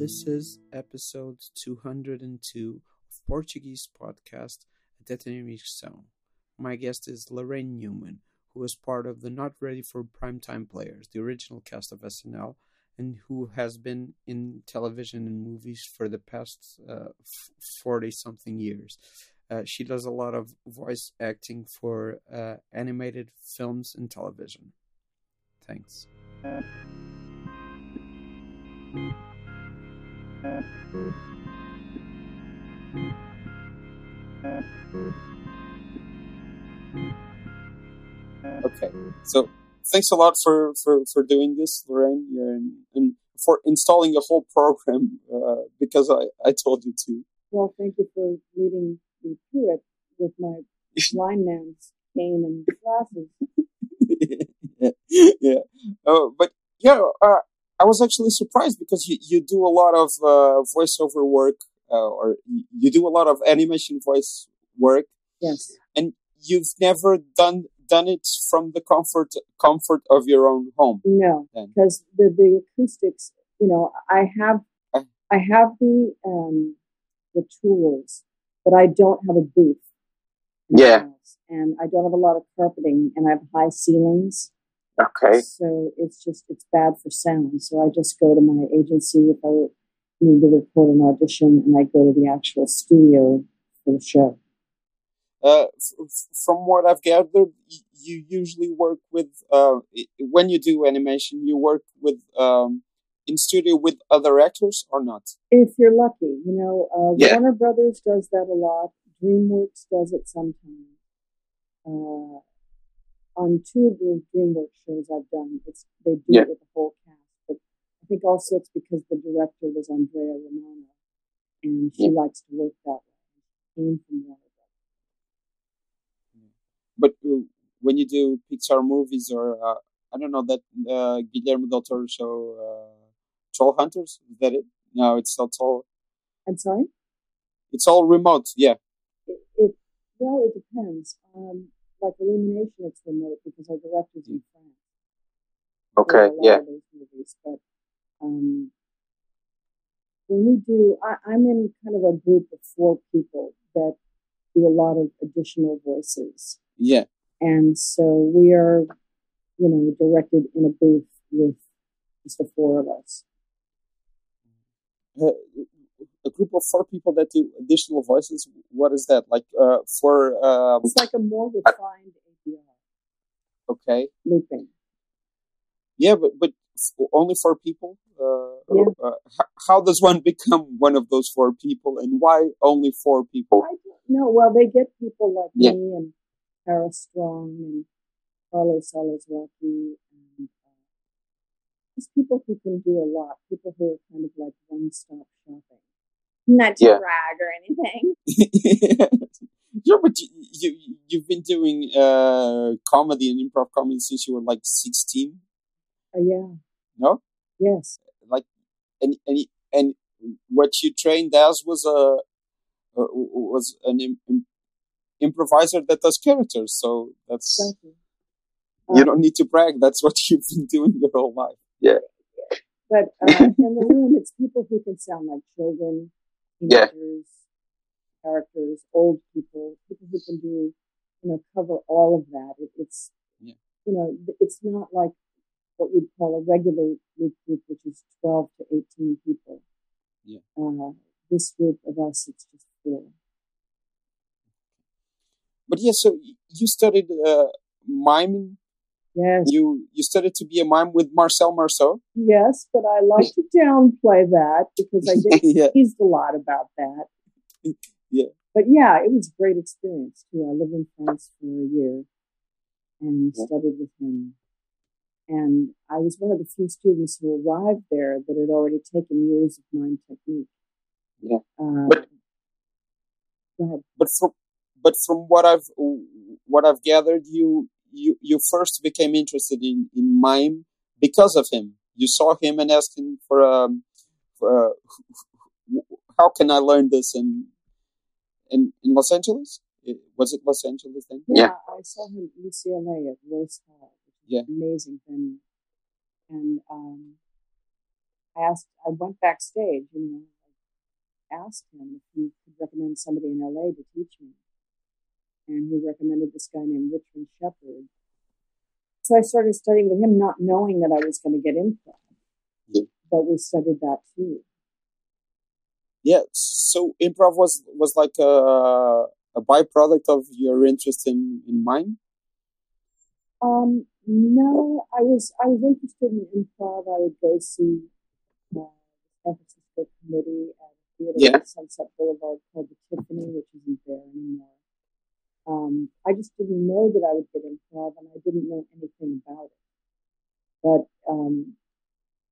This is episode 202 of Portuguese podcast Detenção. My guest is Laraine Newman, who was part of the Not Ready for Primetime Players, the original cast of SNL, and who has been in television and movies for the past 40 uh, something years. Uh, she does a lot of voice acting for uh, animated films and television. Thanks. Okay, so thanks a lot for, for, for doing this, Laraine, and, and for installing a whole program uh, because I, I told you to. Well, thank you for leading me through it with my blind man's cane and glasses. yeah, yeah. Uh, but yeah, uh, I was actually surprised because you, you do a lot of uh, voiceover work, uh, or you do a lot of animation voice work. Yes. And you've never done done it from the comfort comfort of your own home. No, because the the acoustics. You know, I have uh. I have the um, the tools, but I don't have a booth. Yeah. And I don't have a lot of carpeting, and I have high ceilings. Okay. So it's just it's bad for sound. So I just go to my agency if I need to record an audition, and I go to the actual studio for the show. Uh, f- from what I've gathered, you usually work with uh, when you do animation, you work with um, in studio with other actors or not? If you're lucky, you know, uh, yeah. Warner Brothers does that a lot. DreamWorks does it sometimes. Uh, on two of the DreamWorks shows I've done, it's they do yeah. it with the whole cast. But I think also it's because the director was Andrea Romano, and she yeah. likes to work that way. Came from Warner But uh, when you do Pixar movies, or uh, I don't know that uh, Guillermo del Toro show, uh, Troll Hunters, is that it? No, it's not all. I'm sorry. It's all remote. Yeah. It, it well, it depends. Um, like Illumination, it's remote because our director's in France. Okay, yeah. Movies, but um, when we do, I, I'm in kind of a group of four people that do a lot of additional voices. Yeah. And so we are, you know, directed in a booth with just the four of us. Uh, a group of four people that do additional voices. What is that like? Uh, for um, it's like a more refined ADR. Okay. Looping. Yeah, but but only four people. Uh, yeah. Uh, how does one become one of those four people, and why only four people? I don't know. Well, they get people like yeah. me and Tara Strong and Carlos Alazraqui and uh, just people who can do a lot. People who are kind of like one-stop shopping not to yeah. brag or anything. yeah, but you, you you've been doing uh, comedy and improv comedy since you were like sixteen. Uh, yeah. No. Yes. Like, and and and what you trained as was a uh, was an Im- improviser that does characters. So that's exactly. you don't need to brag. That's what you've been doing your whole life. Yeah. But uh, in the room, it's people who can sound like children yeah. characters, old people, people who can do, you know, cover all of that. It, it's, yeah. you know, it's not like what you'd call a regular group, group which is 12 to 18 people. Yeah. Uh, this group of us, it's just four. But yeah, so you studied uh, miming Yes. You you studied to be a mime with Marcel Marceau? Yes, but I like to downplay that because I get yeah. teased a lot about that. Yeah. But yeah, it was a great experience too. I lived in France for a year and yeah. studied with him. And I was one of the few students who arrived there that had already taken years of mime technique. Yeah. Uh, but, go ahead. But from but from what I've what I've gathered, you you you first became interested in in mime because of him. You saw him and asked him for um. For, uh, how can I learn this in in in Los Angeles? Was it Los Angeles then? Yeah, yeah. I saw him at UCLA at Royce Hall. Yeah, amazing venue. And um, I asked, I went backstage, you know, asked him if he could recommend somebody in LA to teach me. And he recommended this guy named Richmond Shepard. So I started studying with him, not knowing that I was going to get improv. Yeah. But we studied that too. Yeah. So improv was was like a a byproduct of your interest in in mime. Um, no, I was I was interested in improv. I would go see uh, San Francisco committee at theater yeah. Sunset Boulevard called the Tiffany, which isn't there anymore. Um, I just didn't know that I would get improv, and I didn't know anything about it. But um,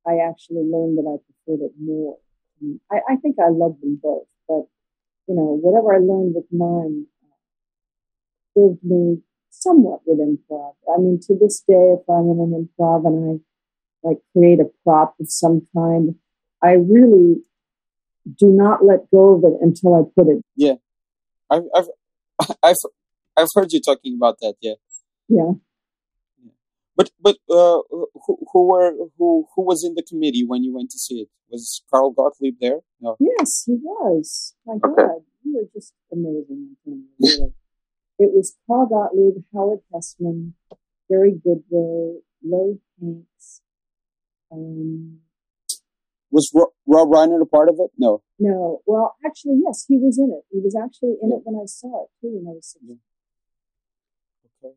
I actually learned that I preferred it more. I, I, think I love them both, but you know, whatever I learned with mine uh, served me somewhat with improv. I mean, to this day, if I'm in an improv and I like create a prop of some kind, I really do not let go of it until I put it. Yeah, I've I've I've, I've heard you talking about that. Yeah. Yeah. But but uh, who who were who who was in the committee when you went to see it? Was Carl Gottlieb there? No. Yes, he was. My okay. God, you were just amazing. Really. It was Paul Gottlieb, Howard Hesseman, Gary Goodrow, Larry Hanks, um, was Rob Reiner a part of it? No. No. Well, actually, yes, he was in it. He was actually in yeah. it when I saw it too, when I was. Okay.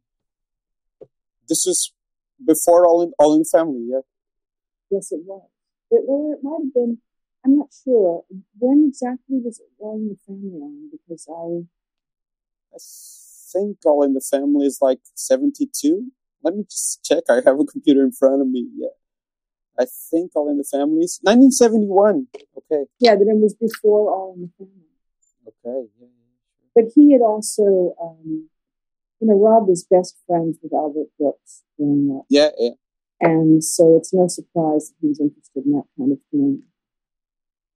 This is before All in All in Family, yeah. Yes, it was. It, well, it might have been. I'm not sure when exactly was it All in the Family on because I. I think All in the Family is like 72. Let me just check. I have a computer in front of me. Yeah. I think All in the family is 1971. Okay. Yeah, but it was before All in the Family. Okay. Yeah, yeah, But he had also, um, you know, Rob was best friends with Albert Brooks growing up. Yeah, yeah. And so it's no surprise that he was interested in that kind of thing.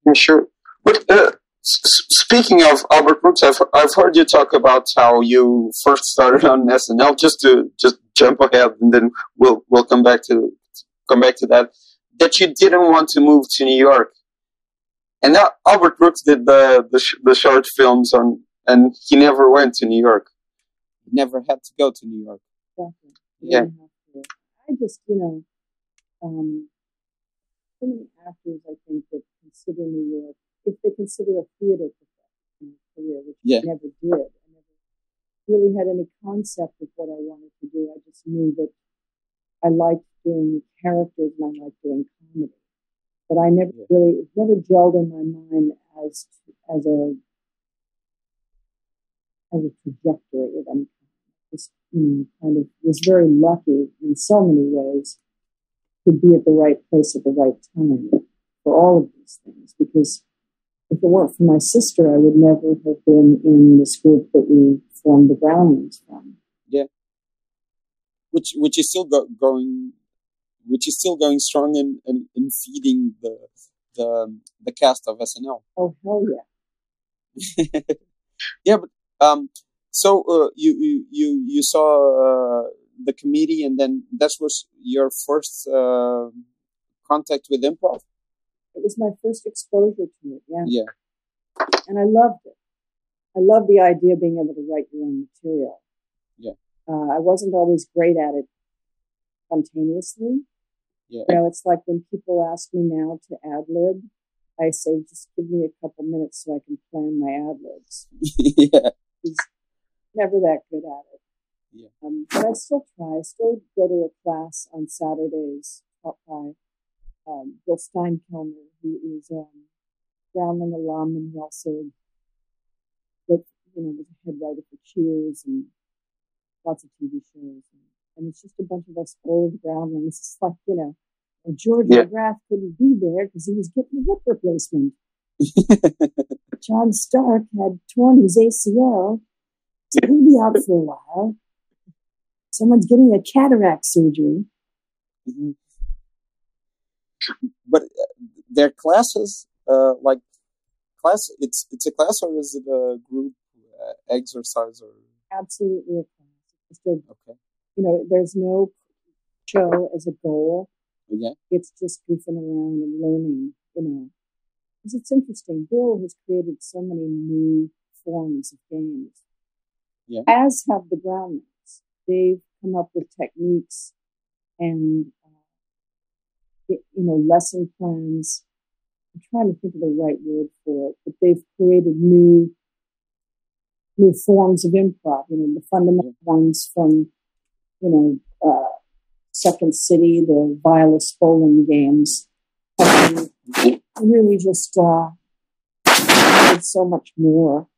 Yeah, sure. But uh, speaking of Albert Brooks, I've, I've heard you talk about how you first started on SNL. Just to just jump ahead, and then we'll we'll come back to come back to that that you didn't want to move to New York. And now Albert Brooks did the, the, sh- the short films on, and he never went to New York. He never had to go to New York. Exactly. Yeah. I just, you know, um, so many actors, I think, that consider New York, if they consider a theater profession career, which yeah. I never did, I never really had any concept of what I wanted to do. I just knew that I liked doing characters and I liked doing comedy. But I never really, it never gelled in my mind as, as a, as a trajectory of any kind. Just, you know, kind of was very lucky in so many ways to be at the right place at the right time for all of these things. Because if it weren't for my sister, I would never have been in this group that we formed the Groundlings from. Yeah. Which, which is still go- going which is still going strong and, and, and feeding the, the the cast of SNL. Oh hell yeah! yeah, but um, so uh, you you you you saw uh, the committee, and then that was your first uh, contact with improv. Was my first exposure to it. Yeah. Yeah. And I loved it. I love the idea of being able to write your own material. Yeah. Uh, I wasn't always great at it spontaneously, yeah. You know, it's like when people ask me now to ad lib, I say, just give me a couple minutes so I can plan my ad libs. yeah. He's never that good at it. Yeah. Um, but I still try. I still go to a class on Saturdays taught by um, Bill Steinkellner, who is um, Groundling alum, and he also, you know, was a head writer for Cheers and lots of TV shows. And and it's just a bunch of us old groundlings. It's like, you know, George yeah. McGrath couldn't be there because he was getting a hip replacement. John Stark had torn his ACL, so he'll be out for a while. Someone's getting a cataract surgery. Mm-hmm. But uh, their classes, uh, like class? It's it's a class or is it a group uh, exercise or? Absolutely a class. It's a, okay. You know, there's no show as a goal. Yeah. It's just goofing around and learning. You know, because it's interesting. Bill has created so many new forms of games. Yeah. As have the Groundlings. They've come up with techniques and you know, lesson plans. I'm trying to think of the right word for it, but they've created new, new forms of improv. You know, the fundamental ones from, you know, uh, Second City, the Viola Spolin games, really just uh, so much more.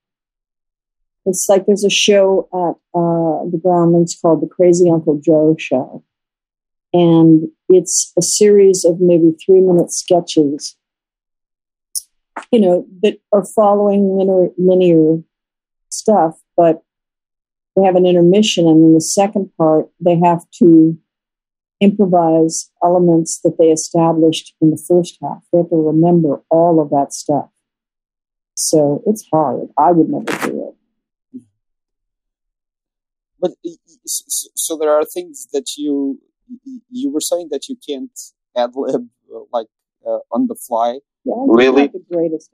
It's like there's a show at uh, the Groundlings called The Crazy Uncle Joe Show, and it's a series of maybe three minute sketches, you know, that are following linear, linear stuff, but they have an intermission. And in the second part, they have to improvise elements that they established in the first half. They have to remember all of that stuff. So it's hard. I would never do it. But so there are things that you you were saying that you can't ad lib uh, like uh, on the fly. Yeah, I'm really the greatest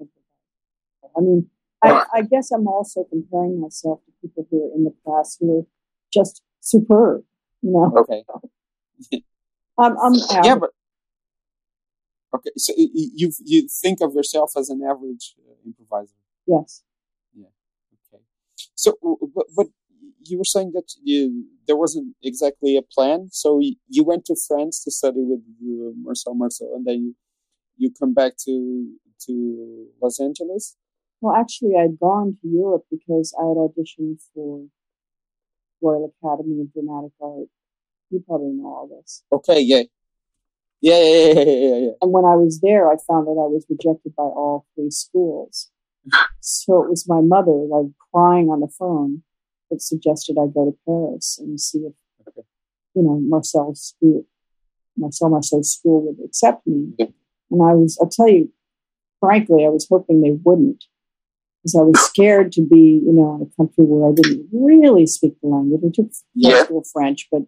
I mean, I, I, guess I'm also comparing myself to people who are in the class who are just superb. You know. Okay. I'm, I'm yeah, but okay. So you you think of yourself as an average uh, improviser? Yes. Yeah. Okay. So, but, but you were saying that you, there wasn't exactly a plan. So you, went to France to study with uh, Marcel Marceau, and then you you come back to to Los Angeles. Well, actually, I'd gone to Europe because I had auditioned for Royal Academy of Dramatic Art. You probably know all this. Okay, yeah. Yeah, yeah, yeah, yeah, yeah. And when I was there, I found that I was rejected by all three schools. so it was my mother, like crying on the phone, that suggested I go to Paris and see if, okay. you know, Marcel's school, Marcel Marceau's school would accept me. And I was, I'll tell you, frankly, I was hoping they wouldn't because I was scared to be, you know, in a country where I didn't really speak the language. I took yeah. school French, but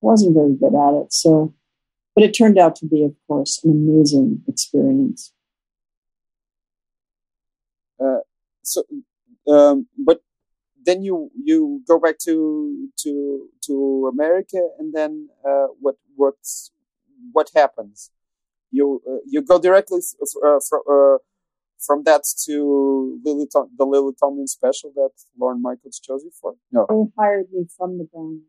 wasn't very good at it. So, but it turned out to be, of course, an amazing experience. Uh, so, um, but then you you go back to to to America, and then uh, what what what happens? You uh, you go directly uh, from uh, from that to Lily Tom- the Lily Tomlin special that Lorne Michaels chose you for. No, they hired me from the Groundlings.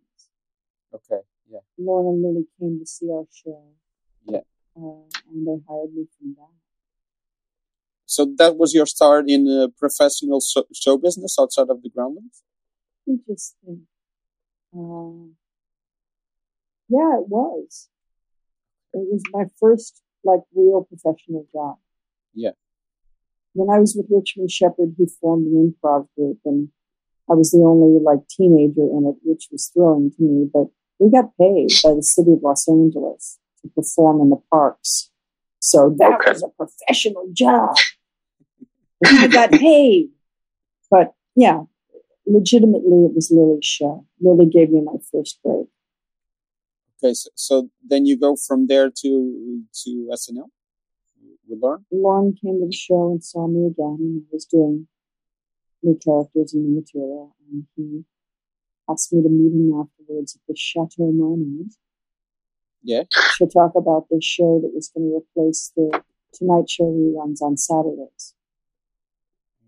Okay, yeah. Lorne and Lily came to see our show. Yeah, uh, and they hired me from that. So that was your start in uh, professional show, show business outside of the groundlings? Interesting. Uh, yeah, it was. It was my first like real professional job. Yeah. When I was with Richmond Shepard, he formed an improv group, and I was the only like teenager in it, which was thrilling to me. But we got paid by the city of Los Angeles to perform in the parks, so that okay. was a professional job. I got paid. But yeah, legitimately, it was Lily's show. Lily gave me my first break. Okay, so, so then you go from there to to SNL with Lorne. Lorne came to the show and saw me again, and I was doing new characters and new material, and he asked me to meet him afterwards at the Chateau Marmont. Yeah. To talk about this show that was going to replace the Tonight Show reruns on Saturdays.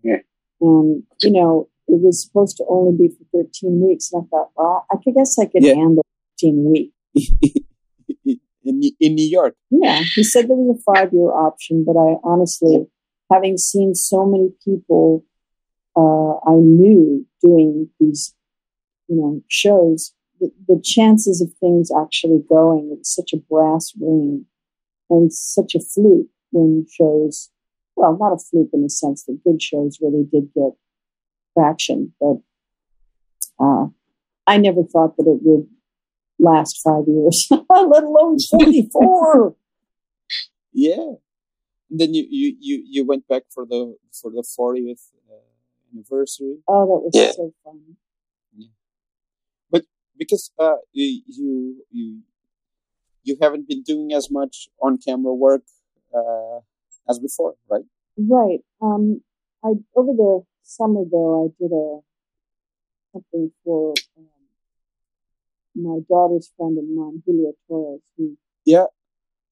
Yeah. And, you know, it was supposed to only be for 13 weeks. And I thought, well, I guess I could yeah. handle 15 weeks. in, in New York. Yeah. He said there was a five year option, but I honestly, having seen so many people uh, I knew doing these, you know, shows, the, the chances of things actually going, it was such a brass ring and such a fluke when shows well, not a fluke in the sense that good shows really did get traction, but uh, I never thought that it would last five years, let alone 44. yeah. And then you, you, you, you went back for the for the 40th uh, anniversary. Oh, that was Yeah. so fun. Yeah. But because uh, you, you you you haven't been doing as much on camera work uh, as before, right? Right. Um, I over the summer though I did a something for um, my daughter's friend of mine, Julio Torres, who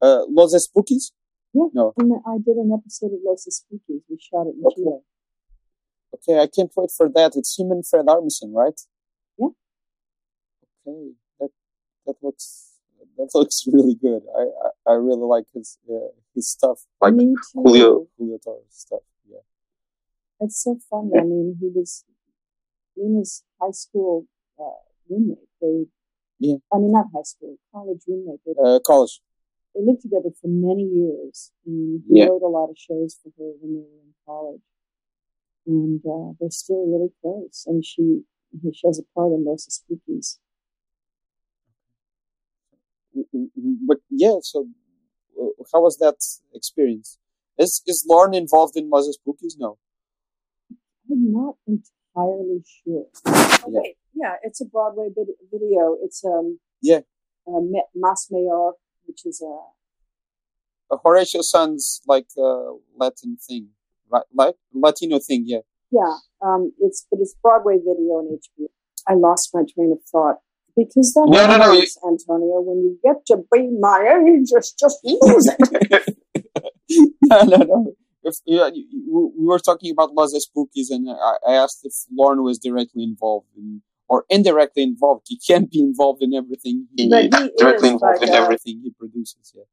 Uh, Los Espookys? Yeah. No. and I did an episode of Los Espookys. We shot it in Okay. Chile. Okay, I can't wait for that. It's him and Fred Armisen, right? Yeah. Okay, that that looks that looks really good. I I, I really like his uh, his stuff, like Me too. Julio Julio Torres stuff. Yeah. It's so funny. I mean, he was Lena's high school uh, roommate. They, Yeah. I mean, not high school, college roommate. They, Uh, college. they lived together for many years, and he Yeah. wrote a lot of shows for her when they were in college. And uh, they're still really close. And she she has a part in Los Espookys. But yeah, so uh, how was that experience? Is is Lorne involved in Los Espookys? No. I'm not entirely sure. Oh, Yeah. yeah, it's a Broadway vid- video. It's um Yeah. uh, Mas Mayor, which is a Uh, Horatio Sanz like uh, Latin thing, right? Like Latino thing, yeah. Yeah, um, it's but it's Broadway video on HBO. I lost my train of thought because that No, no, no, happens, Antonio. When you get to be my age, it's just lose it. no, no, no. If, yeah, you- you- we were talking about Los Espookys, and I, I asked if Lorne was directly involved in, or indirectly involved. He can't be involved in everything. He, he directly involved but, in uh, everything he produces. Yeah,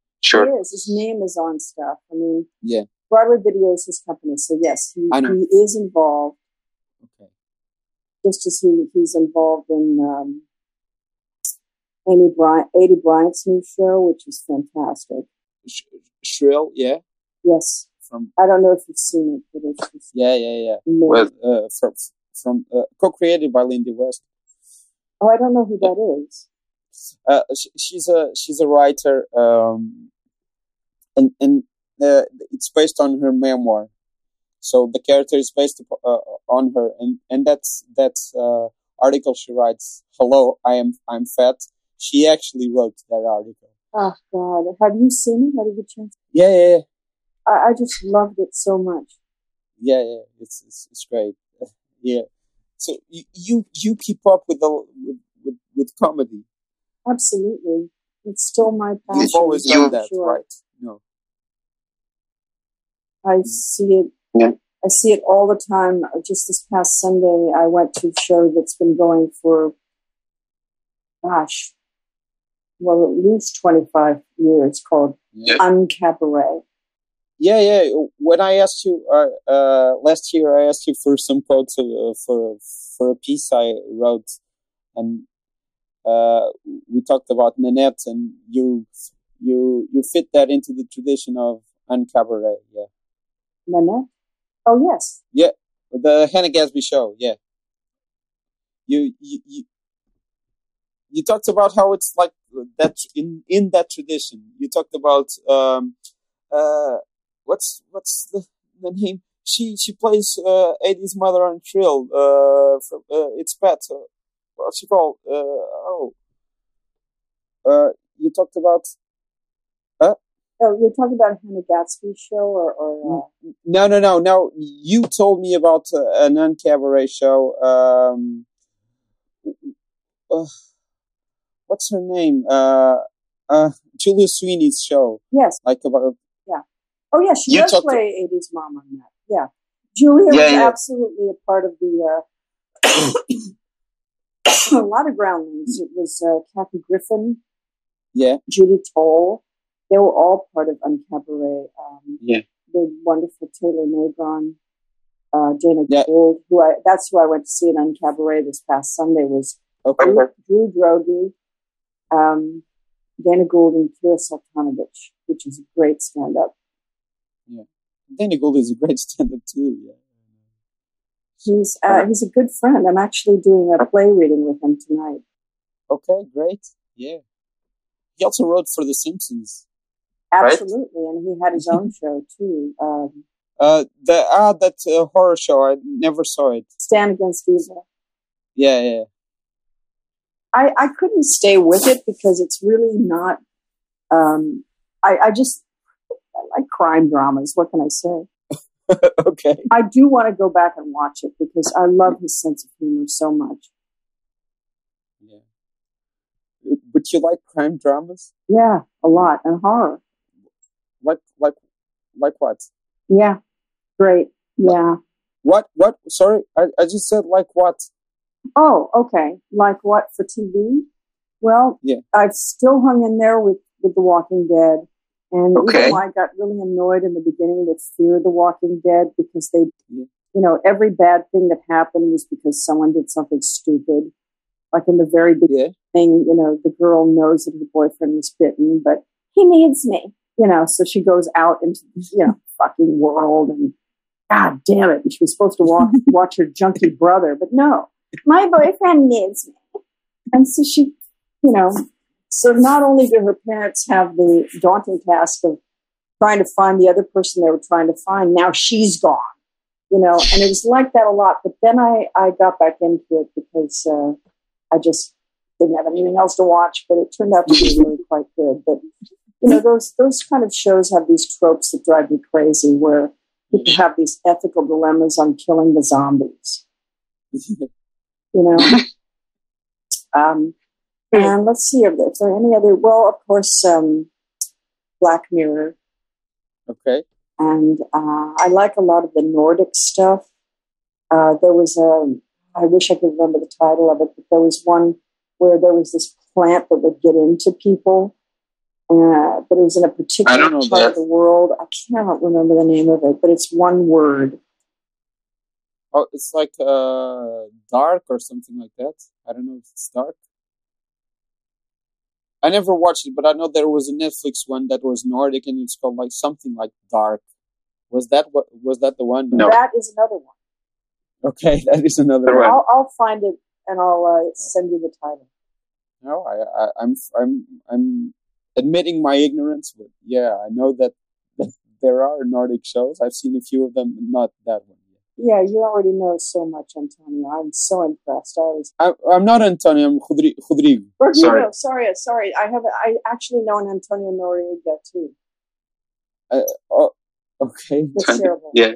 He is. His name is on stuff. I mean, Yeah. Broadway Video is his company, so yes, he he is involved. Okay. Just as he he's involved in um, Amy Bryant, Aidy Bryant's new show, which is fantastic. Sh- Shrill, yeah, Yes, from I don't know if you've seen it, but it's, it's yeah, yeah, yeah. With uh, from from uh, co-created by Lindy West. oh, I don't know who that is. uh, sh- she's a she's a writer, um, and and uh, it's based on her memoir. So the character is based uh, on her, and and that's that's uh, article she writes. Hello, I am I'm fat. She actually wrote that article. Oh God, have you seen it? Had a good chance? Yeah, yeah, yeah, I, I just loved it so much. yeah. yeah. It's, it's it's great. yeah. So you you you keep up with the with with, with comedy. Absolutely, it's still my passion. You've always for done that, sure. right? No. I see it. Yeah. I see it all the time. Just this past Sunday, I went to a show that's been going for, gosh, well, at least 25 years called Yeah. Uncabaret. Yeah, yeah. When I asked you uh, uh, last year, I asked you for some quotes uh, for for a piece I wrote, and uh, we talked about Nanette, and you you you fit that into the tradition of uncabaret. Yeah, Nanette? Oh, yes. Yeah, the Hannah Gadsby show. Yeah, you you you, talked about how it's like that in in that tradition. You talked about um uh what's what's the the name? She she plays uh Eddie's mother on Shrill. Uh, from uh, it's Pat. Uh, what's she called? Uh oh. Uh, you talked about Oh, you're talking about Hannah Gadsby's show or, or uh, no no no no. You told me about uh, an uncabaret show. Um, uh, what's her name? Uh, uh, Julia Sweeney's show. yes. Like about Yeah. Oh, yeah, she does play 80s mom on that. Yeah. Julia Yeah, was yeah. absolutely a part of the, uh, a lot of groundlings. It was uh, Kathy Griffin, yeah Judy Toll. They were all part of Uncabaret. Um, Yeah. The wonderful Taylor Negron, uh, Dana Yeah. Gould, who I, that's who I went to see in Uncabaret this past Sunday was okay Drew, Drew Droege, um, Dana Gould and Kira Soltanovich, which is a great stand-up. Yeah. Danny Gould is a great stand-up too. Yeah. He's uh, he's a good friend. I'm actually doing a play reading with him tonight. Okay, great. Yeah. He also wrote for The Simpsons. Absolutely, right? and he had his own show too. Um, uh, the ah, that uh, horror show. I never saw it. Stan Against Evil. Yeah, yeah. I I couldn't stay with it because it's really not. Um, I I just I like crime dramas. What can I say? okay. I do want to go back and watch it because I love his sense of humor so much. Yeah. But you like crime dramas? Yeah, a lot, and horror. Like like like what? Yeah, great. Yeah. What? What? Sorry, I, I just said like what? Oh, okay. Like what for TV? Well, yeah. I've still hung in there with, with The Walking Dead. And okay. even though I got really annoyed in the beginning with Fear the Walking Dead because they, you know, every bad thing that happened was because someone did something stupid. Like in the very beginning, yeah. you know, the girl knows that her boyfriend was bitten, but he needs me, you know, so she goes out into, you know, fucking world and God damn it. And she was supposed to walk, watch her junkie brother, but no, my boyfriend needs me. And so she, you know, so not only do her parents have the daunting task of trying to find the other person they were trying to find, now she's gone, you know, and it was like that a lot. But then I, I got back into it because uh, I just didn't have anything else to watch, but it turned out to be really quite good. But, you know, those, those kind of shows have these tropes that drive me crazy where people have these ethical dilemmas on killing the zombies. you know? Um, and let's see if, if there are any other. Well, of course, um, Black Mirror. Okay. And uh, I like a lot of the Nordic stuff. Uh, there was a. I wish I could remember the title of it, but there was one where there was this plant that would get into people, uh, but it was in a particular part that. of the world. I cannot remember the name of it, but it's one word. Oh, it's like uh, dark or something like that. I don't know if it's dark. I never watched it, but I know there was a Netflix one that was Nordic and it's called like something like Dark. Was that what? Was that the one? No, that is another one. Okay, that is another one. I'll, I'll find it and I'll uh, send you the title. No, I, I, I'm, I'm, I'm admitting my ignorance, but yeah, I know that, that there are Nordic shows. I've seen a few of them, not that one. Yeah, you already know so much, Antonio. I'm so impressed. I was. I, am not Antonio. I'm Rodrigo. Sorry. sorry, sorry. I have. I actually know an Antonio Noriega too. Uh, oh, okay. Yeah.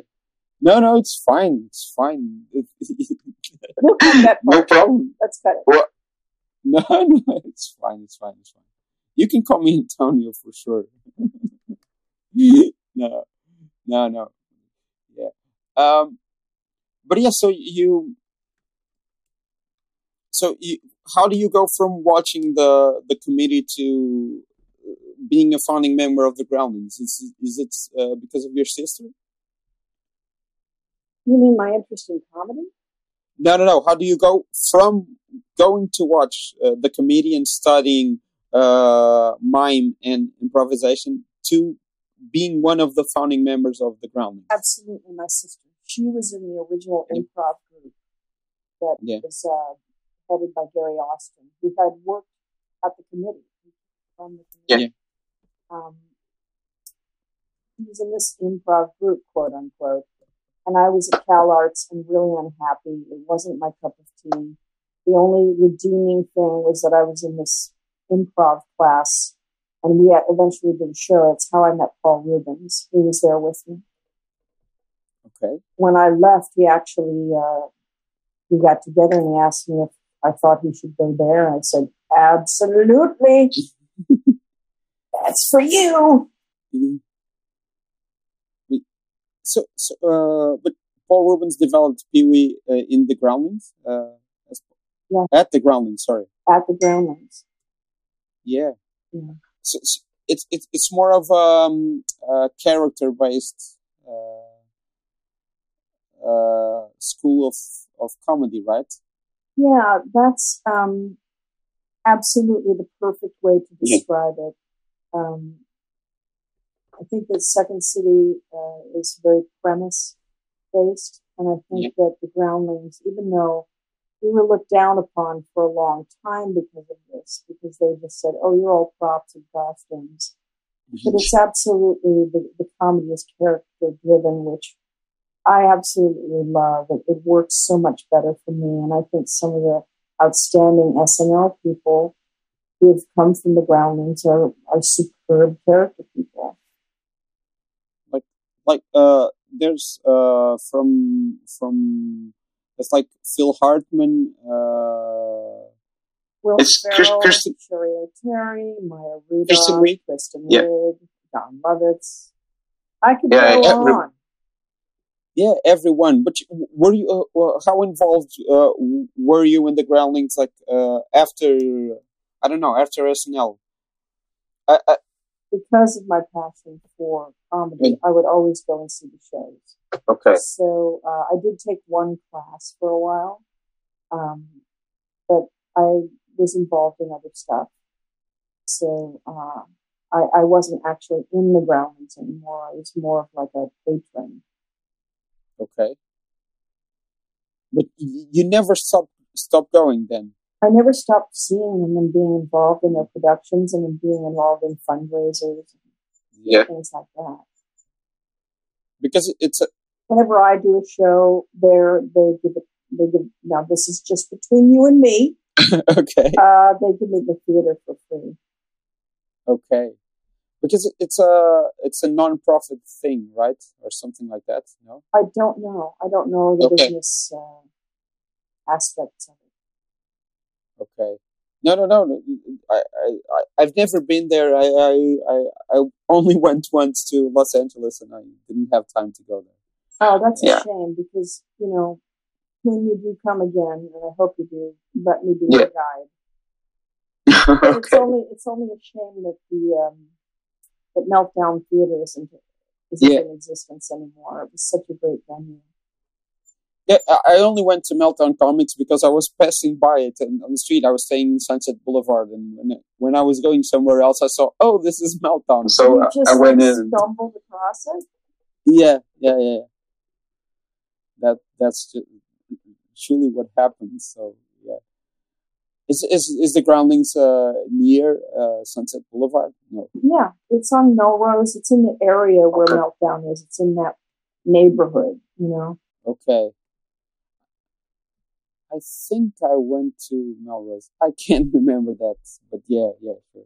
No, no, it's fine. It's fine. we'll no problem. Let's cut it. What? No, no, it's fine. It's fine. It's fine. You can call me Antonio for sure. no, no, no. Yeah. Um, but yeah, so you, so you, how do you go from watching the the committee to being a founding member of the Groundlings? Is is it uh, because of your sister? You mean my interest in comedy? No, no, no. How do you go from going to watch uh, the comedian studying uh, mime and improvisation to being one of the founding members of the Groundlings? Absolutely, my sister she was in the original improv group that yeah. was uh, headed by Gary Austin, who had worked at the committee from the committee. Yeah. Um, he was in this improv group, quote unquote, and I was at Cal Arts and really unhappy. It wasn't my cup of tea. The only redeeming thing was that I was in this improv class, and we eventually did a show. It's how I met Paul Reubens. He was there with me. Okay. When I left, he actually uh, we got together and he asked me if I thought he should go there. And I said, absolutely. That's for you. Mm-hmm. So, so uh, but Paul Reubens developed Pee Wee uh, in the Groundlings. Uh, yeah. At the Groundlings, sorry. At the Groundlings. Yeah. Yeah. So, so it's it's it's more of um, a character based uh, uh, school of, of comedy, right? Yeah, that's um, absolutely the perfect way to describe yeah. it. Um, I think that Second City uh, is very premise based, and I think yeah. that the Groundlings, even though we were looked down upon for a long time because of this, because they just said, "Oh, you're all props and costumes," but it's absolutely the, the comedy is character driven, which I absolutely love. It, it works so much better for me, and I think some of the outstanding SNL people who have come from the groundlings are, are superb character people. Like, like, uh, there's, uh, from, from, it's like Phil Hartman, uh, Will it's Ferrell, Kirsten, Cheri Oteri, Maya Rudolph, Kristen Wiig, Kristen yeah. Wiig, Jon Lovitz. I could yeah, go every, on. Yeah, everyone. But were you uh, how involved uh, were you in the Groundlings? Like uh, after I don't know after SNL. I, I, because of my passion for comedy, I would always go and see the shows. Okay. So uh, I did take one class for a while, um, but I was involved in other stuff. So uh, I, I wasn't actually in the groundlings anymore. I was more of like a patron. Okay. But you never stop stopped going then. I never stopped seeing them and being involved in their productions and being involved in fundraisers yeah. things like that. Because it's a whenever I do a show, there they give it they give now this is just between you and me. okay. Uh, they give me the theater for free. Okay, because it's a it's a non-profit thing, right, or something like that. No, I don't know. I don't know the okay. business uh, aspects of it. Okay. No, no, no. I, I, I've never been there. I, I, I, I only went once to Los Angeles, and I didn't have time to go there. Oh, that's yeah. a shame because you know when you do come again, and I hope you do, let me be yeah. your guide. okay. It's only it's only a shame that the um, that Meltdown Theater isn't isn't yeah. in existence anymore. It was such a great venue. Yeah, I only went to Meltdown Comics because I was passing by it and on the street. I was staying in Sunset Boulevard, and when, when I was going somewhere else, I saw, oh, this is Meltdown. So you just, I went like, in. Stumbled across it. Yeah, yeah, yeah. That that's truly what happens. So yeah, is is is the Groundlings uh, near uh, Sunset Boulevard? No. Yeah, it's on Melrose. It's in the area where. Meltdown is. It's in that neighborhood. You know. Okay. I think I went to Melrose. I can't remember that, but yeah, yeah, sure.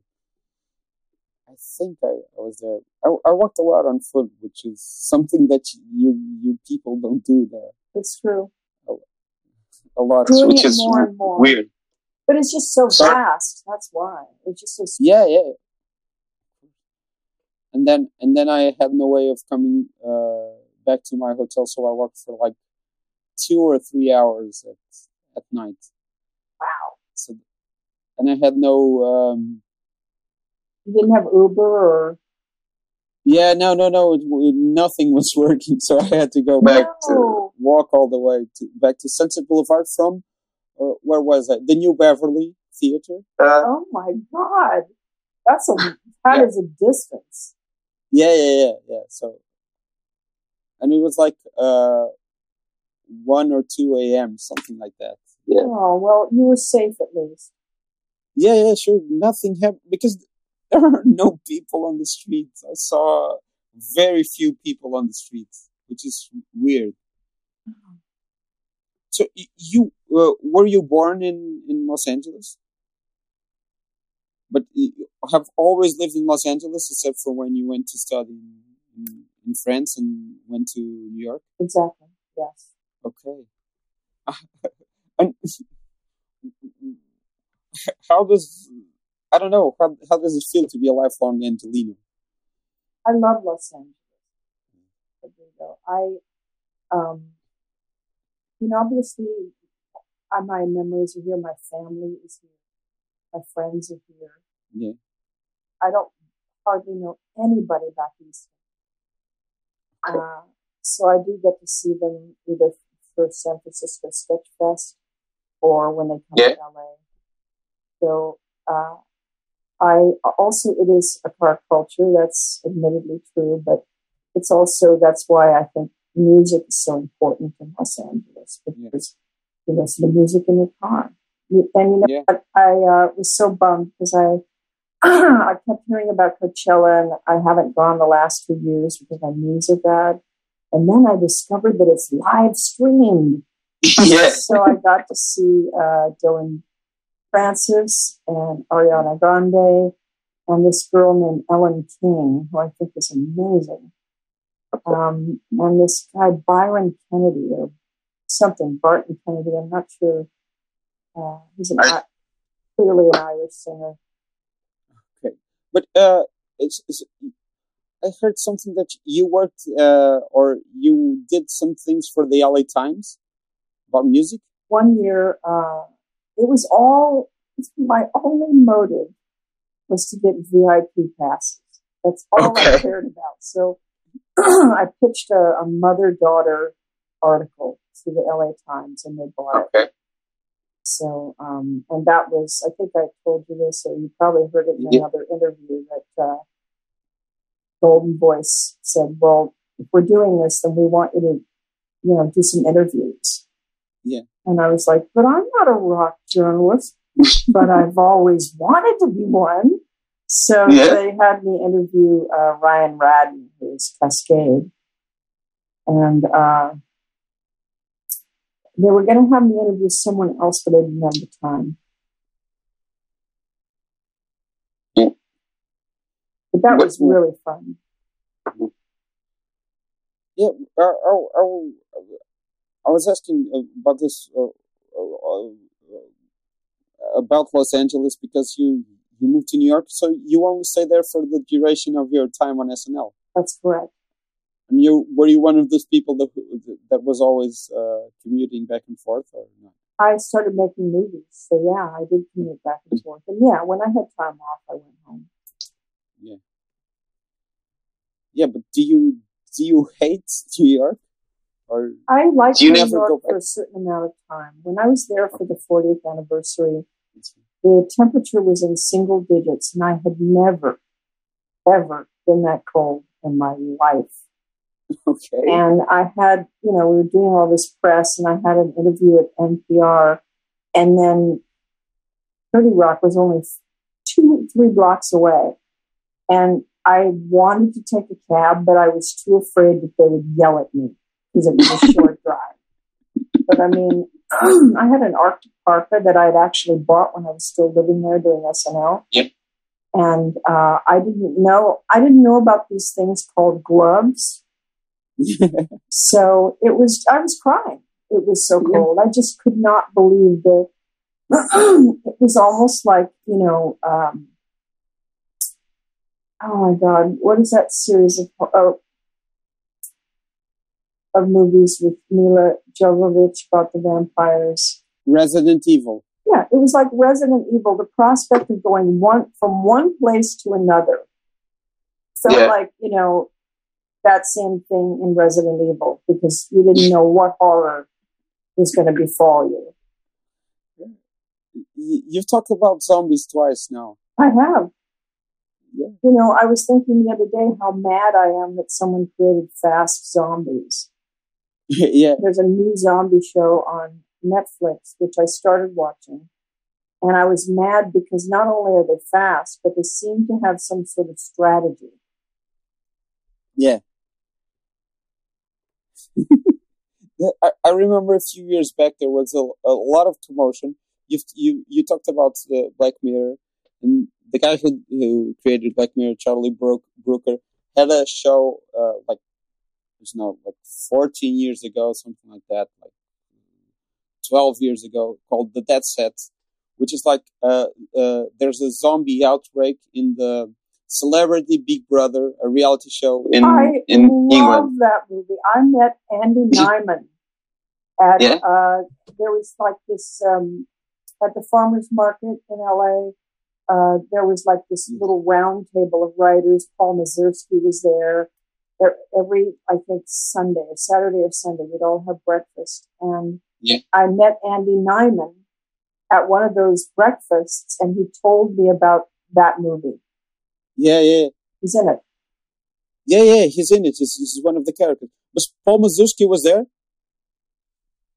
I think I, I was there. I, I walked a lot on foot, which is something that you you people don't do there. It's true a lot, Doing which is more more. weird. But it's just so Sorry? fast. That's why it's just so. Yeah, yeah. And then and then I had no way of coming uh, back to my hotel, so I walked for like two or three hours at at night. Wow. So, and I had no. Um, you didn't have Uber or. Yeah, no, no, no. It, nothing was working, so I had to go back no. to walk all the way to, back to Sunset Boulevard from uh, where was it? The New Beverly Theater. Uh, oh my God, that's a that yeah. is a distance. Yeah, yeah, yeah, yeah. So, and it was like uh, one or two a.m. something like that. Yeah. Oh well, you were safe at least. Yeah, yeah, sure. Nothing happened because there are no people on the streets. I saw very few people on the streets, which is weird. So you uh, were you born in in Los Angeles? But you have always lived in Los Angeles, except for when you went to study in, in, in France and went to New York. Exactly. Yes. Okay. and how does I don't know how how does it feel to be a lifelong Angeleno? I love Los Angeles. I um you know, obviously, uh, my memories are here. My family is here. My friends are here. Yeah. I don't hardly know anybody back east. Okay. Uh, so I do get to see them either for San Francisco Sketch Fest or when they come yeah. to LA. So uh, I also it is a car culture. That's admittedly true, but it's also that's why I think music is so important in Los Angeles because yeah. you listen to music in your car. And you know, yeah. I uh, was so bummed because I I kept hearing about Coachella, and I haven't gone the last two years because my knees are bad. And then I discovered that it's live streamed. yeah. So I got to see uh, Dillon Francis and Ariana Grande and this girl named Ellen King, who I think is amazing. Um, and this guy Byron Kennedy or something, Barton Kennedy. I'm not sure. Uh, he's an, I, clearly an Irish singer. Okay, but uh, it's, it's, I heard something that you worked uh, or you did some things for the LA Times about music. One year, uh, it was all my only motive was to get VIP passes. That's all okay. I cared about. So I pitched a, a mother daughter article to the LA Times and they bought okay. it. So, um, and that was, I think I told you this, or you probably heard it in yeah. another interview that, uh, Goldenvoice said, well, if we're doing this, then we want you to, you know, do some interviews. Yeah. And I was like, but I'm not a rock journalist, but I've always wanted to be one. So yeah. they had me interview uh, Ryan Radden, who's Cascade, And uh, they were going to have me interview someone else, but I didn't have the time. But that was really fun. Yeah, I, I, I, I was asking about this uh, uh, uh, about Los Angeles because you you moved to New York, so you only stay there for the duration of your time on SNL. That's correct. And you were you one of those people that that was always uh, commuting back and forth, or not? I started making movies, so yeah, I did commute back and forth. And yeah, when I had time off, I went home. Yeah. Yeah, but do you do you hate New York? Or I liked New York for a certain amount of time. When I was there for the 40th anniversary, the temperature was in single digits, and I had never, ever been that cold in my life. Okay. And I had, you know, we were doing all this press, and I had an interview at NPR, and then 30 Rock was only two, three blocks away. And I wanted to take a cab, but I was too afraid that they would yell at me because it was a short drive. But I mean, I had an Arctic parka that I had actually bought when I was still living there doing SNL. Yep. And uh, I didn't know I didn't know about these things called gloves. so it was I was crying. It was so cold. I just could not believe that. it was almost like you know. Um, oh my God! What is that series of? Oh, of movies with Milla Jovovich about the vampires. Resident Evil. Yeah, it was like Resident Evil. The prospect of going one from one place to another So yeah. like you know that same thing in Resident Evil because you didn't know what horror was going to befall you. You've talked about zombies twice now. I have. Yeah. You know, I was thinking the other day how mad I am that someone created fast zombies. yeah. There's a new zombie show on Netflix, which I started watching. And I was mad because not only are they fast, but they seem to have some sort of strategy. Yeah. I, I, remember a few years back there was a, a lot of commotion. You you you talked about the Black Mirror, and the guy who who created Black Mirror, Charlie Brooker, had a show uh, like was now like 14 years ago, something like that, like 12 years ago, called The Dead Set, which is like uh, uh, there's a zombie outbreak in the Celebrity Big Brother, a reality show in I in love England. that movie. I met Andy Nyman at yeah. uh, there was like this um, at the farmers market in LA. Uh, there was like this little round table of writers. Paul Mazursky was there every, I think, Sunday, Saturday or Sunday, we'd all have breakfast. And yeah. I met Andy Nyman at one of those breakfasts, and he told me about that movie. Yeah, yeah. He's in it. Yeah, yeah, he's in it. He's, he's one of the characters. But Paul Mazursky was there?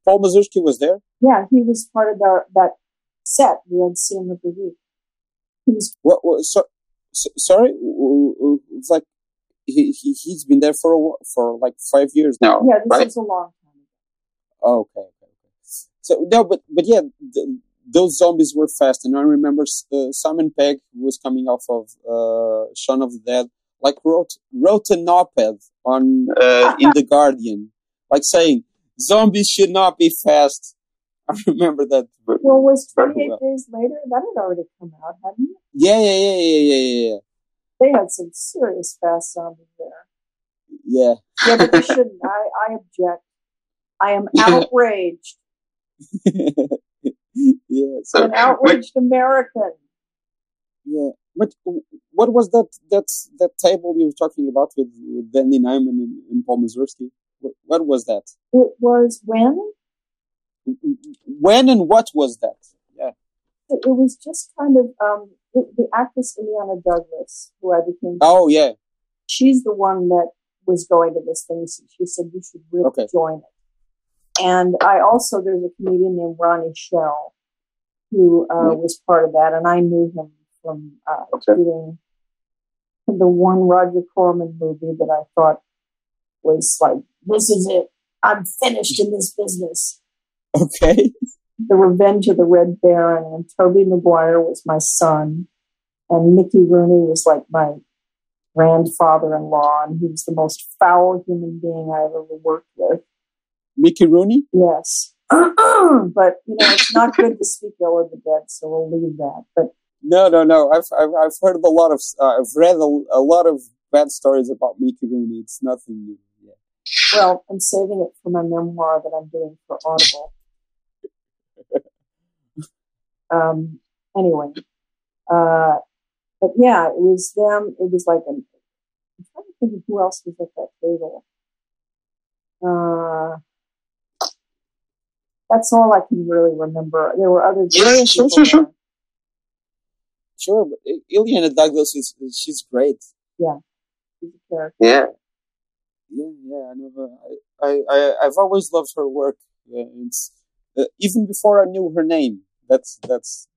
Paul Mazursky was there? Yeah, he was part of the, that set we had seen with the week. He's what? what so, so, sorry, it's like he, he he's been there for a, for like five years now. Yeah, this right? is a long time. Oh, okay, okay, okay. So no, but but yeah, the, those zombies were fast, and I remember uh, Simon Pegg who was coming off of uh, Shaun of the Dead, like wrote wrote an op-ed on uh, in the Guardian, like saying zombies should not be fast. I remember that. Well, was 28 well. Days Later? That had already come out, hadn't it? Yeah, yeah, yeah, yeah, yeah, yeah. They had some serious fast sounding there. Yeah. Yeah, but they shouldn't. I, I object. I am outraged. yeah. So, An outraged what, American. Yeah. But what was that that that table you were talking about with, with Danny Nyman and, and Paul Mazursky? What, what was that? It was when? When and what was that? It, was just kind of um, it, the actress Illeana Douglas, who I became. Oh yeah. She's the one that was going to this thing. She said you should really okay. join it. And I also there's a comedian named Ronnie Schell who uh, mm-hmm. was part of that, and I knew him from uh, okay. doing the one Roger Corman movie that I thought was like, this is it. I'm finished in this business. Okay. The Revenge of the Red Baron, and Tobey Maguire was my son, and Mickey Rooney was like my grandfather-in-law, and he was the most foul human being I ever worked with. Mickey Rooney? Yes. but you know, it's not good to speak ill of the dead, so we'll leave that. But no, no, no. I've I've, I've heard a lot of uh, I've read a, a, lot of bad stories about Mickey Rooney. It's nothing new. Well, I'm saving it for my memoir that I'm doing for Audible. Um. Anyway, uh, but yeah, it was them. It was like an. I'm trying to think of who else was at that table. Uh, that's all I can really remember. There were other yeah, sure, sure, sure. Sure, but Illeana Douglas is she's great. Yeah, she's a character. Yeah, yeah, yeah. I never, I, I, I've always loved her work. Yeah, it's uh, even before I knew her name. That's that's.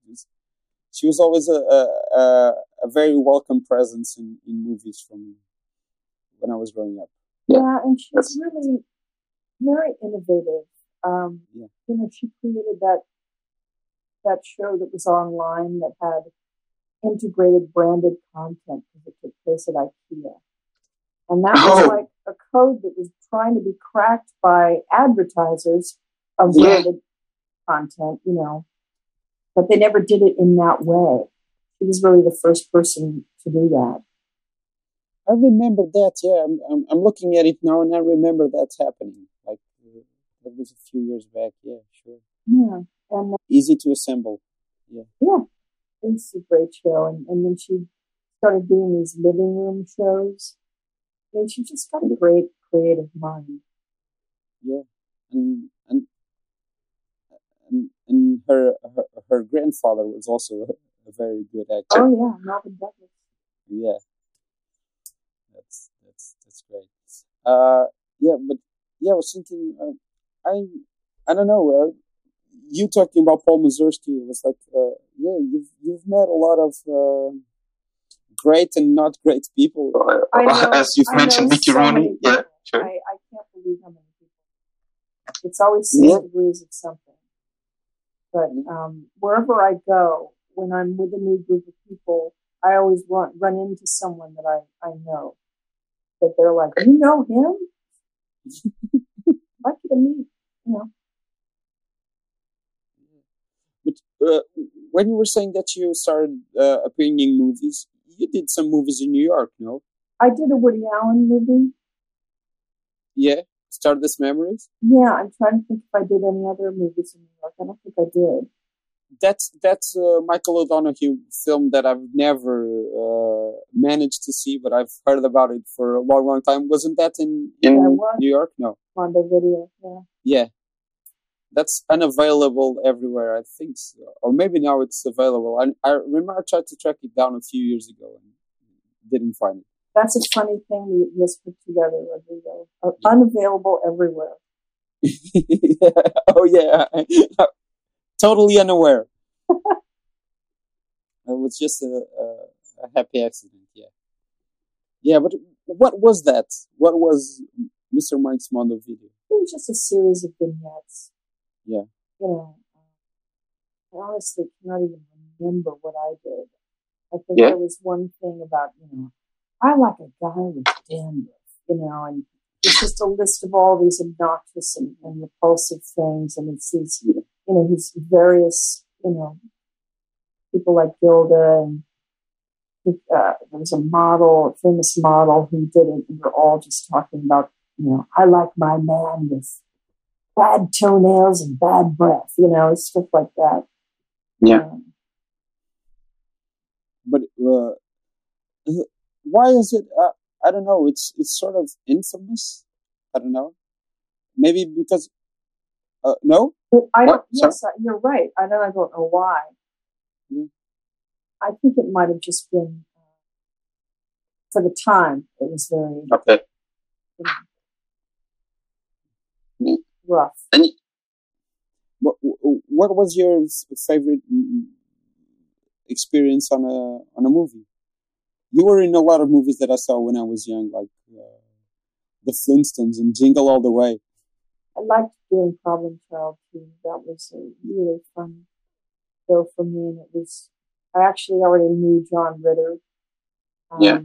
She was always a a, a very welcome presence in, in movies from when I was growing up. Yeah, yeah and she's that's, really very innovative um, yeah. You know, she created that that show that was online that had integrated branded content because it took place at IKEA. And that was oh. like a code that was trying to be cracked by advertisers of branded yeah. content, you know, but they never did it in that way. He was really the first person to do that. I remember that. Yeah, I'm, I'm, I'm looking at it now, and I remember that's happening. Like uh, that was a few years back. Yeah, sure. Yeah, and easy to assemble. Yeah. Yeah, it's a great show, and and then she started doing these living room shows. And she just got a great creative mind. Yeah, and and and, and her, her her grandfather was also a, a very good actor. Oh yeah, Melvyn Douglas. Yeah, that's that's that's great. Uh, yeah, but yeah, I was thinking. Uh, I I don't know. Uh, you talking about Paul Mazursky it was like, uh, yeah, you've you've met a lot of uh, great and not great people. Know, As you've mentioned, Mickey so Rooney. Yeah, sure. I, I can't believe how many people. It's always six yeah. degrees of something. But um, wherever I go, when I'm with a new group of people, I always run run into someone that I, I know. That they're like, you know him? Like you to meet yeah. But uh, when you were saying that you started uh, appearing in movies, you did some movies in New York, no? I did a Woody Allen movie. Yeah, Stardust Memories. Yeah, I'm trying to think if I did any other movies in New York. I don't think I did. That's that's a Michael O'Donoghue film that I've never uh, managed to see, but I've heard about it for a long, long time. Wasn't that in in yeah, New York? No. On the video, yeah. Yeah, that's unavailable everywhere. I think, so. or maybe now it's available. I, I remember I tried to track it down a few years ago and didn't find it. That's a funny thing you just put together, Rodrigo. Uh, unavailable everywhere. yeah. Oh yeah, totally unaware. It was just a, a, a happy accident. Yeah. Yeah, but what was that? What was Mr. Mike's Mondo video? It was just a series of vignettes. Yeah. You know, I honestly cannot even remember what I did. I think yeah. there was one thing about, you know, I like a guy with dandruff, you know, and it's just a list of all these obnoxious and, and repulsive things. And it's these, you know, these various, you know, people like Gilda and uh, there was a model, a famous model who did it. And we're all just talking about, you know, I like my man with bad toenails and bad breath, you know, stuff like that. Yeah. Um, but uh, why is it? Uh, I don't know. It's it's sort of infamous. I don't know. Maybe because uh, no. I don't. Yes, you're right. I don't. I don't know why. Yeah. I think it might have just been uh, for the time. It was very okay. You know, rough. And what what was your favorite experience on a on a movie? You were in a lot of movies that I saw when I was young, like uh, the Flintstones and Jingle All the Way. I liked doing Problem Child 2. That was a really fun show for me, and it was I actually already knew John Ritter. Um, yeah.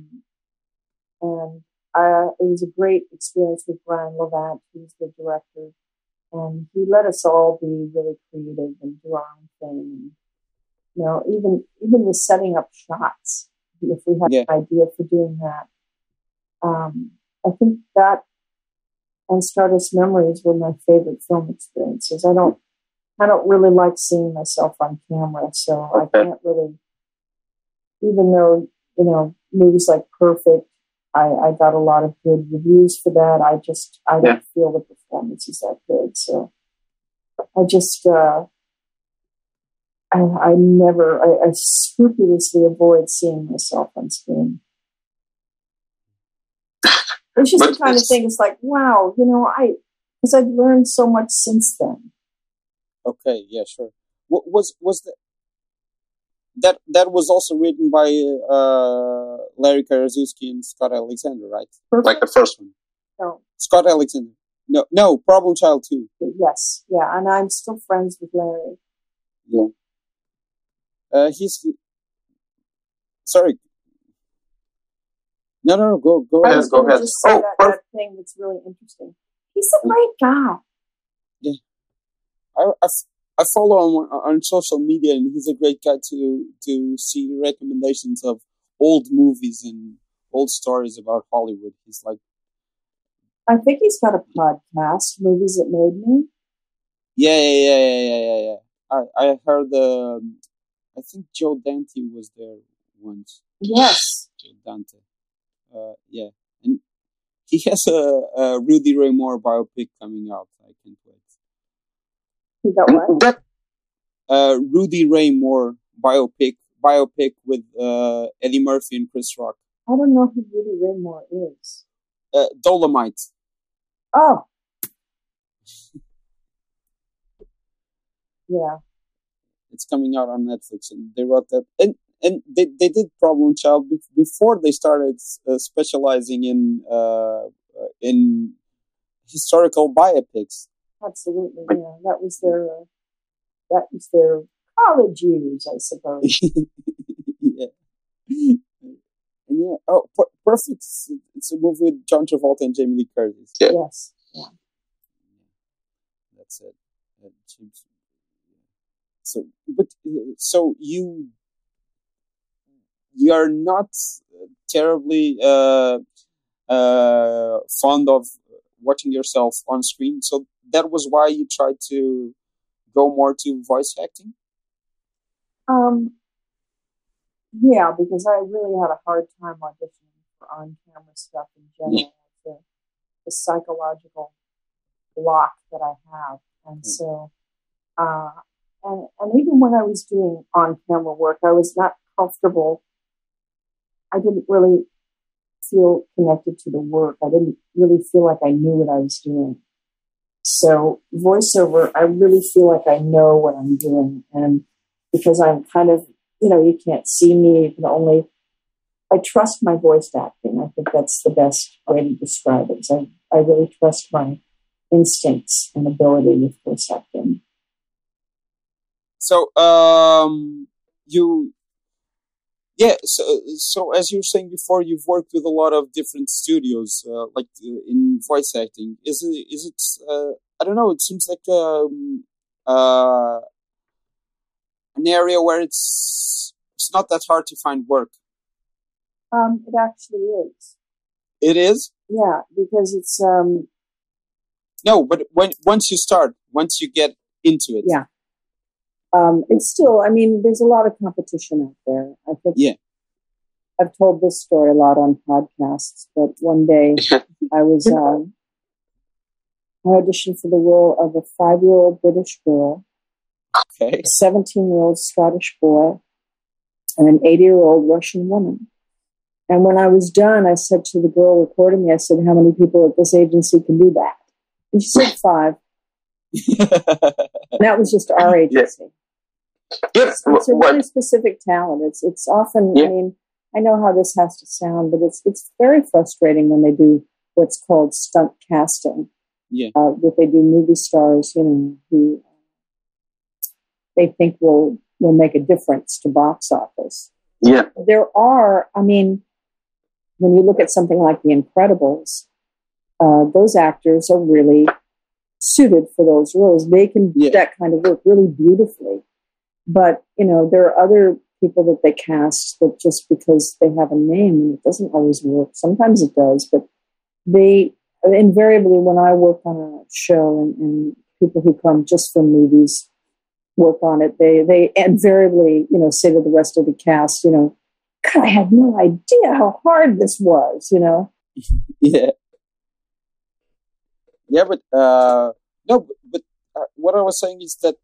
And I, it was a great experience with Brian Levant, who's the director. And he let us all be really creative and do our own thing. You know, even, even with setting up shots, if we had yeah. an idea for doing that. Um, I think that and Stardust Memories were my favorite film experiences. I don't I don't really like seeing myself on camera, so okay. I can't really. Even though you know movies like Perfect, I, I got a lot of good reviews for that. I just I don't feel the performance is that good, so I just uh, I, I never I, I scrupulously avoid seeing myself on screen. It's just but the kind of thing. It's like, wow, you know, I because I've learned so much since then. Okay, yeah, sure. What was was that? That that was also written by uh, Larry Karaszewski and Scott Alexander, right? Perfect. Like the first one. No. Scott Alexander. No, no, Problem Child 2. Yes, yeah, and I'm still friends with Larry. Yeah. Uh, he's sorry. No, no, no. Go, go ahead. Go ahead. Just say oh, that, that thing that's really interesting. He's a great guy. Yeah. I, I, I follow him on, social media, and he's a great guy to to see recommendations of old movies and old stories about Hollywood. He's like, I think he's got a podcast, Movies That Made Me. Yeah, yeah, yeah, yeah, yeah, yeah. yeah. I I heard the. Um, I think Joe Dante was there once. Yes. Joe Dante. Uh, yeah, and he has a, a Rudy Ray Moore biopic coming out. I can't wait. You got what? That uh, Rudy Ray Moore biopic biopic with uh, Eddie Murphy and Chris Rock. I don't know who Rudy Ray Moore is. Uh, Dolomite. Oh. yeah. It's coming out on Netflix, and they wrote that, and and they they did Problem Child before they started uh, specializing in uh, in historical biopics. Absolutely, yeah. That was their uh, that was their college years, I suppose. yeah. And yeah, oh, per- perfect. It's a movie with John Travolta and Jamie Lee Curtis. Yeah. Yes. Yeah. That's it. So, but uh, so you you are not terribly uh, uh, fond of watching yourself on screen. So that was why you tried to go more to voice acting? Um, yeah, because I really had a hard time auditioning for on camera stuff in general. Yeah. The, the, psychological block that I have. And mm-hmm. so, uh, and, and even when I was doing on camera work, I was not comfortable. I didn't really feel connected to the work. I didn't really feel like I knew what I was doing. So voiceover, I really feel like I know what I'm doing. And because I'm kind of you know, you can't see me. You can only. I trust my voice acting. I think that's the best way to describe it. I, I really trust my instincts and ability with voice acting. So, um, you, yeah. So, so as you were saying before, you've worked with a lot of different studios, uh, like uh, in voice acting. Is it? Is it? Uh, I don't know. It seems like um, uh, an area where it's it's not that hard to find work. Um, it actually is. It is. Yeah, because it's um. No, but when once you start, once you get into it, yeah. Um, it's still. I mean, there's a lot of competition out there. I think. Yeah. I've told this story a lot on podcasts, but one day I was uh, I auditioned for the role of a five-year-old British girl, okay, a seventeen-year-old Scottish boy, and an eighty-year-old Russian woman. And when I was done, I said to the girl recording me, I said, "How many people at this agency can do that?" And she said five. that was just our agency. Yeah. It's, it's a really specific talent. It's it's often. Yeah. I mean, I know how this has to sound, but it's it's very frustrating when they do what's called stunt casting. Yeah. Uh, that they do movie stars, you know, who they think will will make a difference to box office. Yeah. There are, I mean, when you look at something like The Incredibles, uh, those actors are really suited for those roles. They can do Yeah. that kind of work really beautifully. But, you know, there are other people that they cast that just because they have a name and it doesn't always work. Sometimes it does, but they invariably, when I work on a show and, and people who come just for movies work on it, they, they invariably, you know, say to the rest of the cast, you know, God, I had no idea how hard this was, you know? Yeah. Yeah, but uh, no, but, but uh, what I was saying is that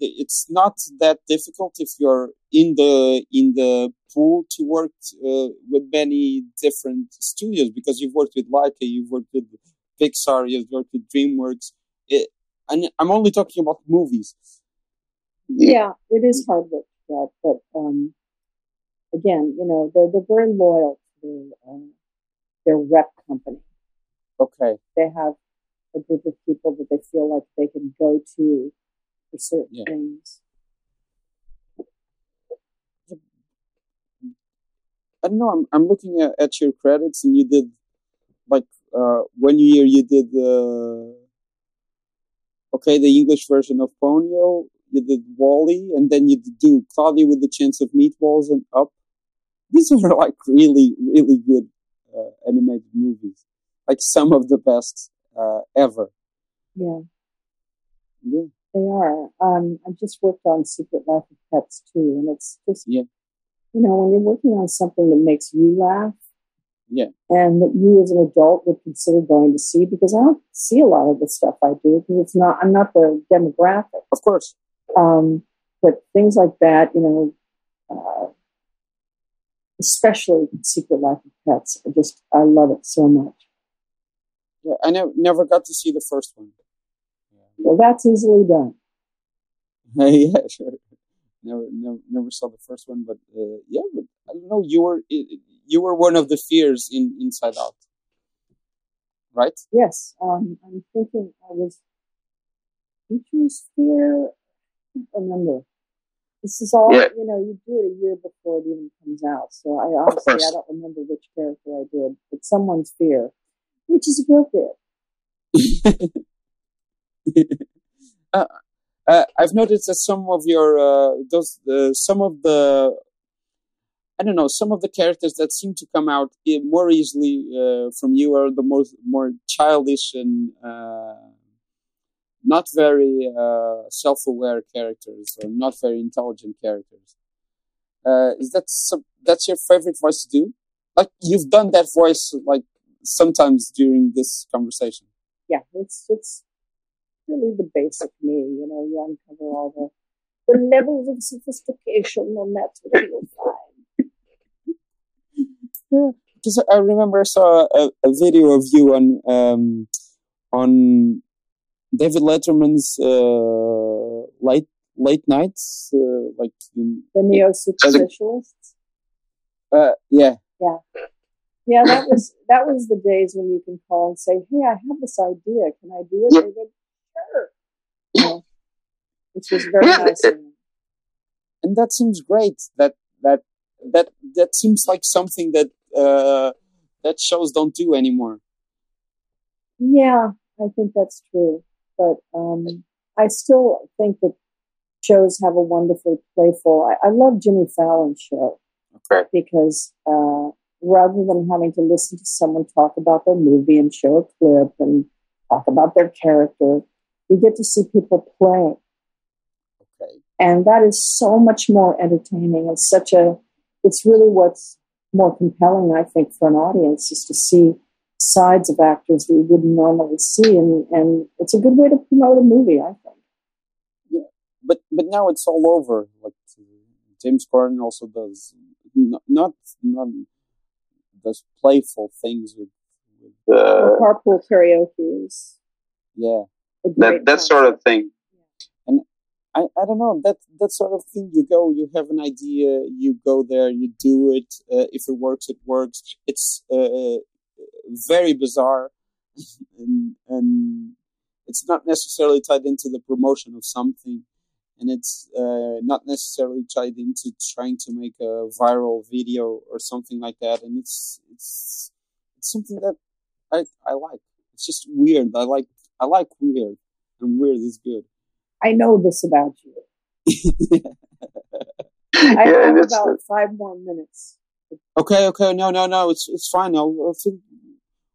the, it's not that difficult if you're in the in the pool to work uh, with many different studios because you've worked with Laika, you've worked with Pixar, you've worked with DreamWorks. It, and I'm only talking about movies. Yeah, it is hard work, yeah, but um, again, you know, they're they're very loyal to uh, their rep company. Okay. They have a group of people that they feel like they can go to for certain Yeah. things. I don't know. I'm I'm looking at, at your credits, and you did like uh, one year you did the okay the English version of Ponyo. You did WALL-E, and then you do Cloudy with the Chance of Meatballs and Up. These were like really really good uh, animated movies, like some of the best uh, ever. Yeah, Yeah, they are. Um, I just worked on Secret Life of Pets too, and it's just Yeah. you know when you're working on something that makes you laugh. Yeah. And that you as an adult would consider going to see because I don't see a lot of the stuff I do because it's not I'm not the demographic. of course. Um, but things like that, you know, uh, especially Secret Life of Pets, I just I love it so much. Yeah, I never never got to see the first one. Well, that's easily done. yeah, sure. Never, never, never saw the first one, but uh, yeah, but I don't know. You were you were one of the fears in Inside Out, right? Yes, um, I'm thinking I was Teacher's Fear. I can't remember. This is all Yeah. you know. You do it a year before it even comes out, so I honestly. I don't remember which character I did, but someone's fear, which is appropriate. uh, uh, I've noticed that some of your uh, those some of the I don't know some of the characters that seem to come out more easily uh, from you are the most more childish and uh, not very uh, self-aware characters or not very intelligent characters. Is that some, that's your favorite voice to do? Like you've done that voice like sometimes during this conversation. yeah, it's it's really the basic me. You know, you uncover all the the levels of sophistication, and that's what you'll find. Yeah, because I remember I saw a, a video of you on um, on David Letterman's uh, late late nights uh, like the neo superficialists. Uh, yeah, yeah, yeah. That was that was the days when you can call and say, "Hey, I have this idea. Can I do it?" They would, sure. You know, which was very yeah, nice. It, and that seems great. That that that that seems like something that uh, that shows don't do anymore. Yeah, I think that's true. But um, I still think that shows have a wonderfully playful. I, I love Jimmy Fallon's show okay. because uh, rather than having to listen to someone talk about their movie and show a clip and talk about their character, you get to see people play. Okay. And that is so much more entertaining and such a. It's really what's more compelling, I think, for an audience is to see sides of actors that you wouldn't normally see, and and it's a good way to promote a movie, I think but but now it's all over. Like James Corden also does not not, not does playful things with, with uh, carpool karaoke is yeah that that sort of thing. And I, I don't know that that sort of thing. You go, you have an idea, you go there, you do it. Uh, if it works, it works. It's uh, very bizarre, and and it's not necessarily tied into the promotion of something and it's uh, not necessarily tied into trying to make a viral video or something like that. And it's it's it's something that I I like. It's just weird. I like I like weird, and weird is good. I know this about you. I yeah, have about five more minutes. Okay, okay, no, no, no, it's it's fine. I'll, i think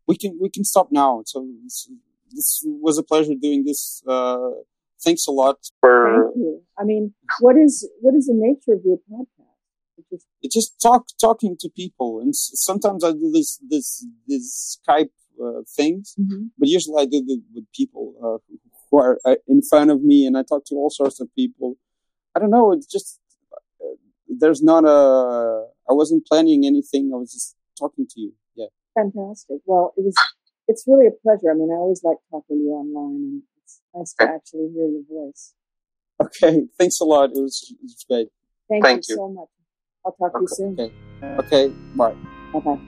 we can we can stop now. So this was a pleasure doing this. Uh, thanks a lot for. Thank you. I mean, what is what is the nature of your podcast? It's just, just talk talking to people, and sometimes I do this this this Skype uh, things, mm-hmm. but usually I do it with people uh, who are uh, in front of me, and I talk to all sorts of people. I don't know. It's just uh, there's not a. I wasn't planning anything. I was just talking to you. Yeah. Fantastic. Well, it was. It's really a pleasure. I mean, I always like talking to you online, and nice to actually hear your voice. Okay, thanks a lot. It was, it was great. Thank, Thank you, you, so much. I'll talk okay. to you soon. Okay. Okay. Bye. Bye bye.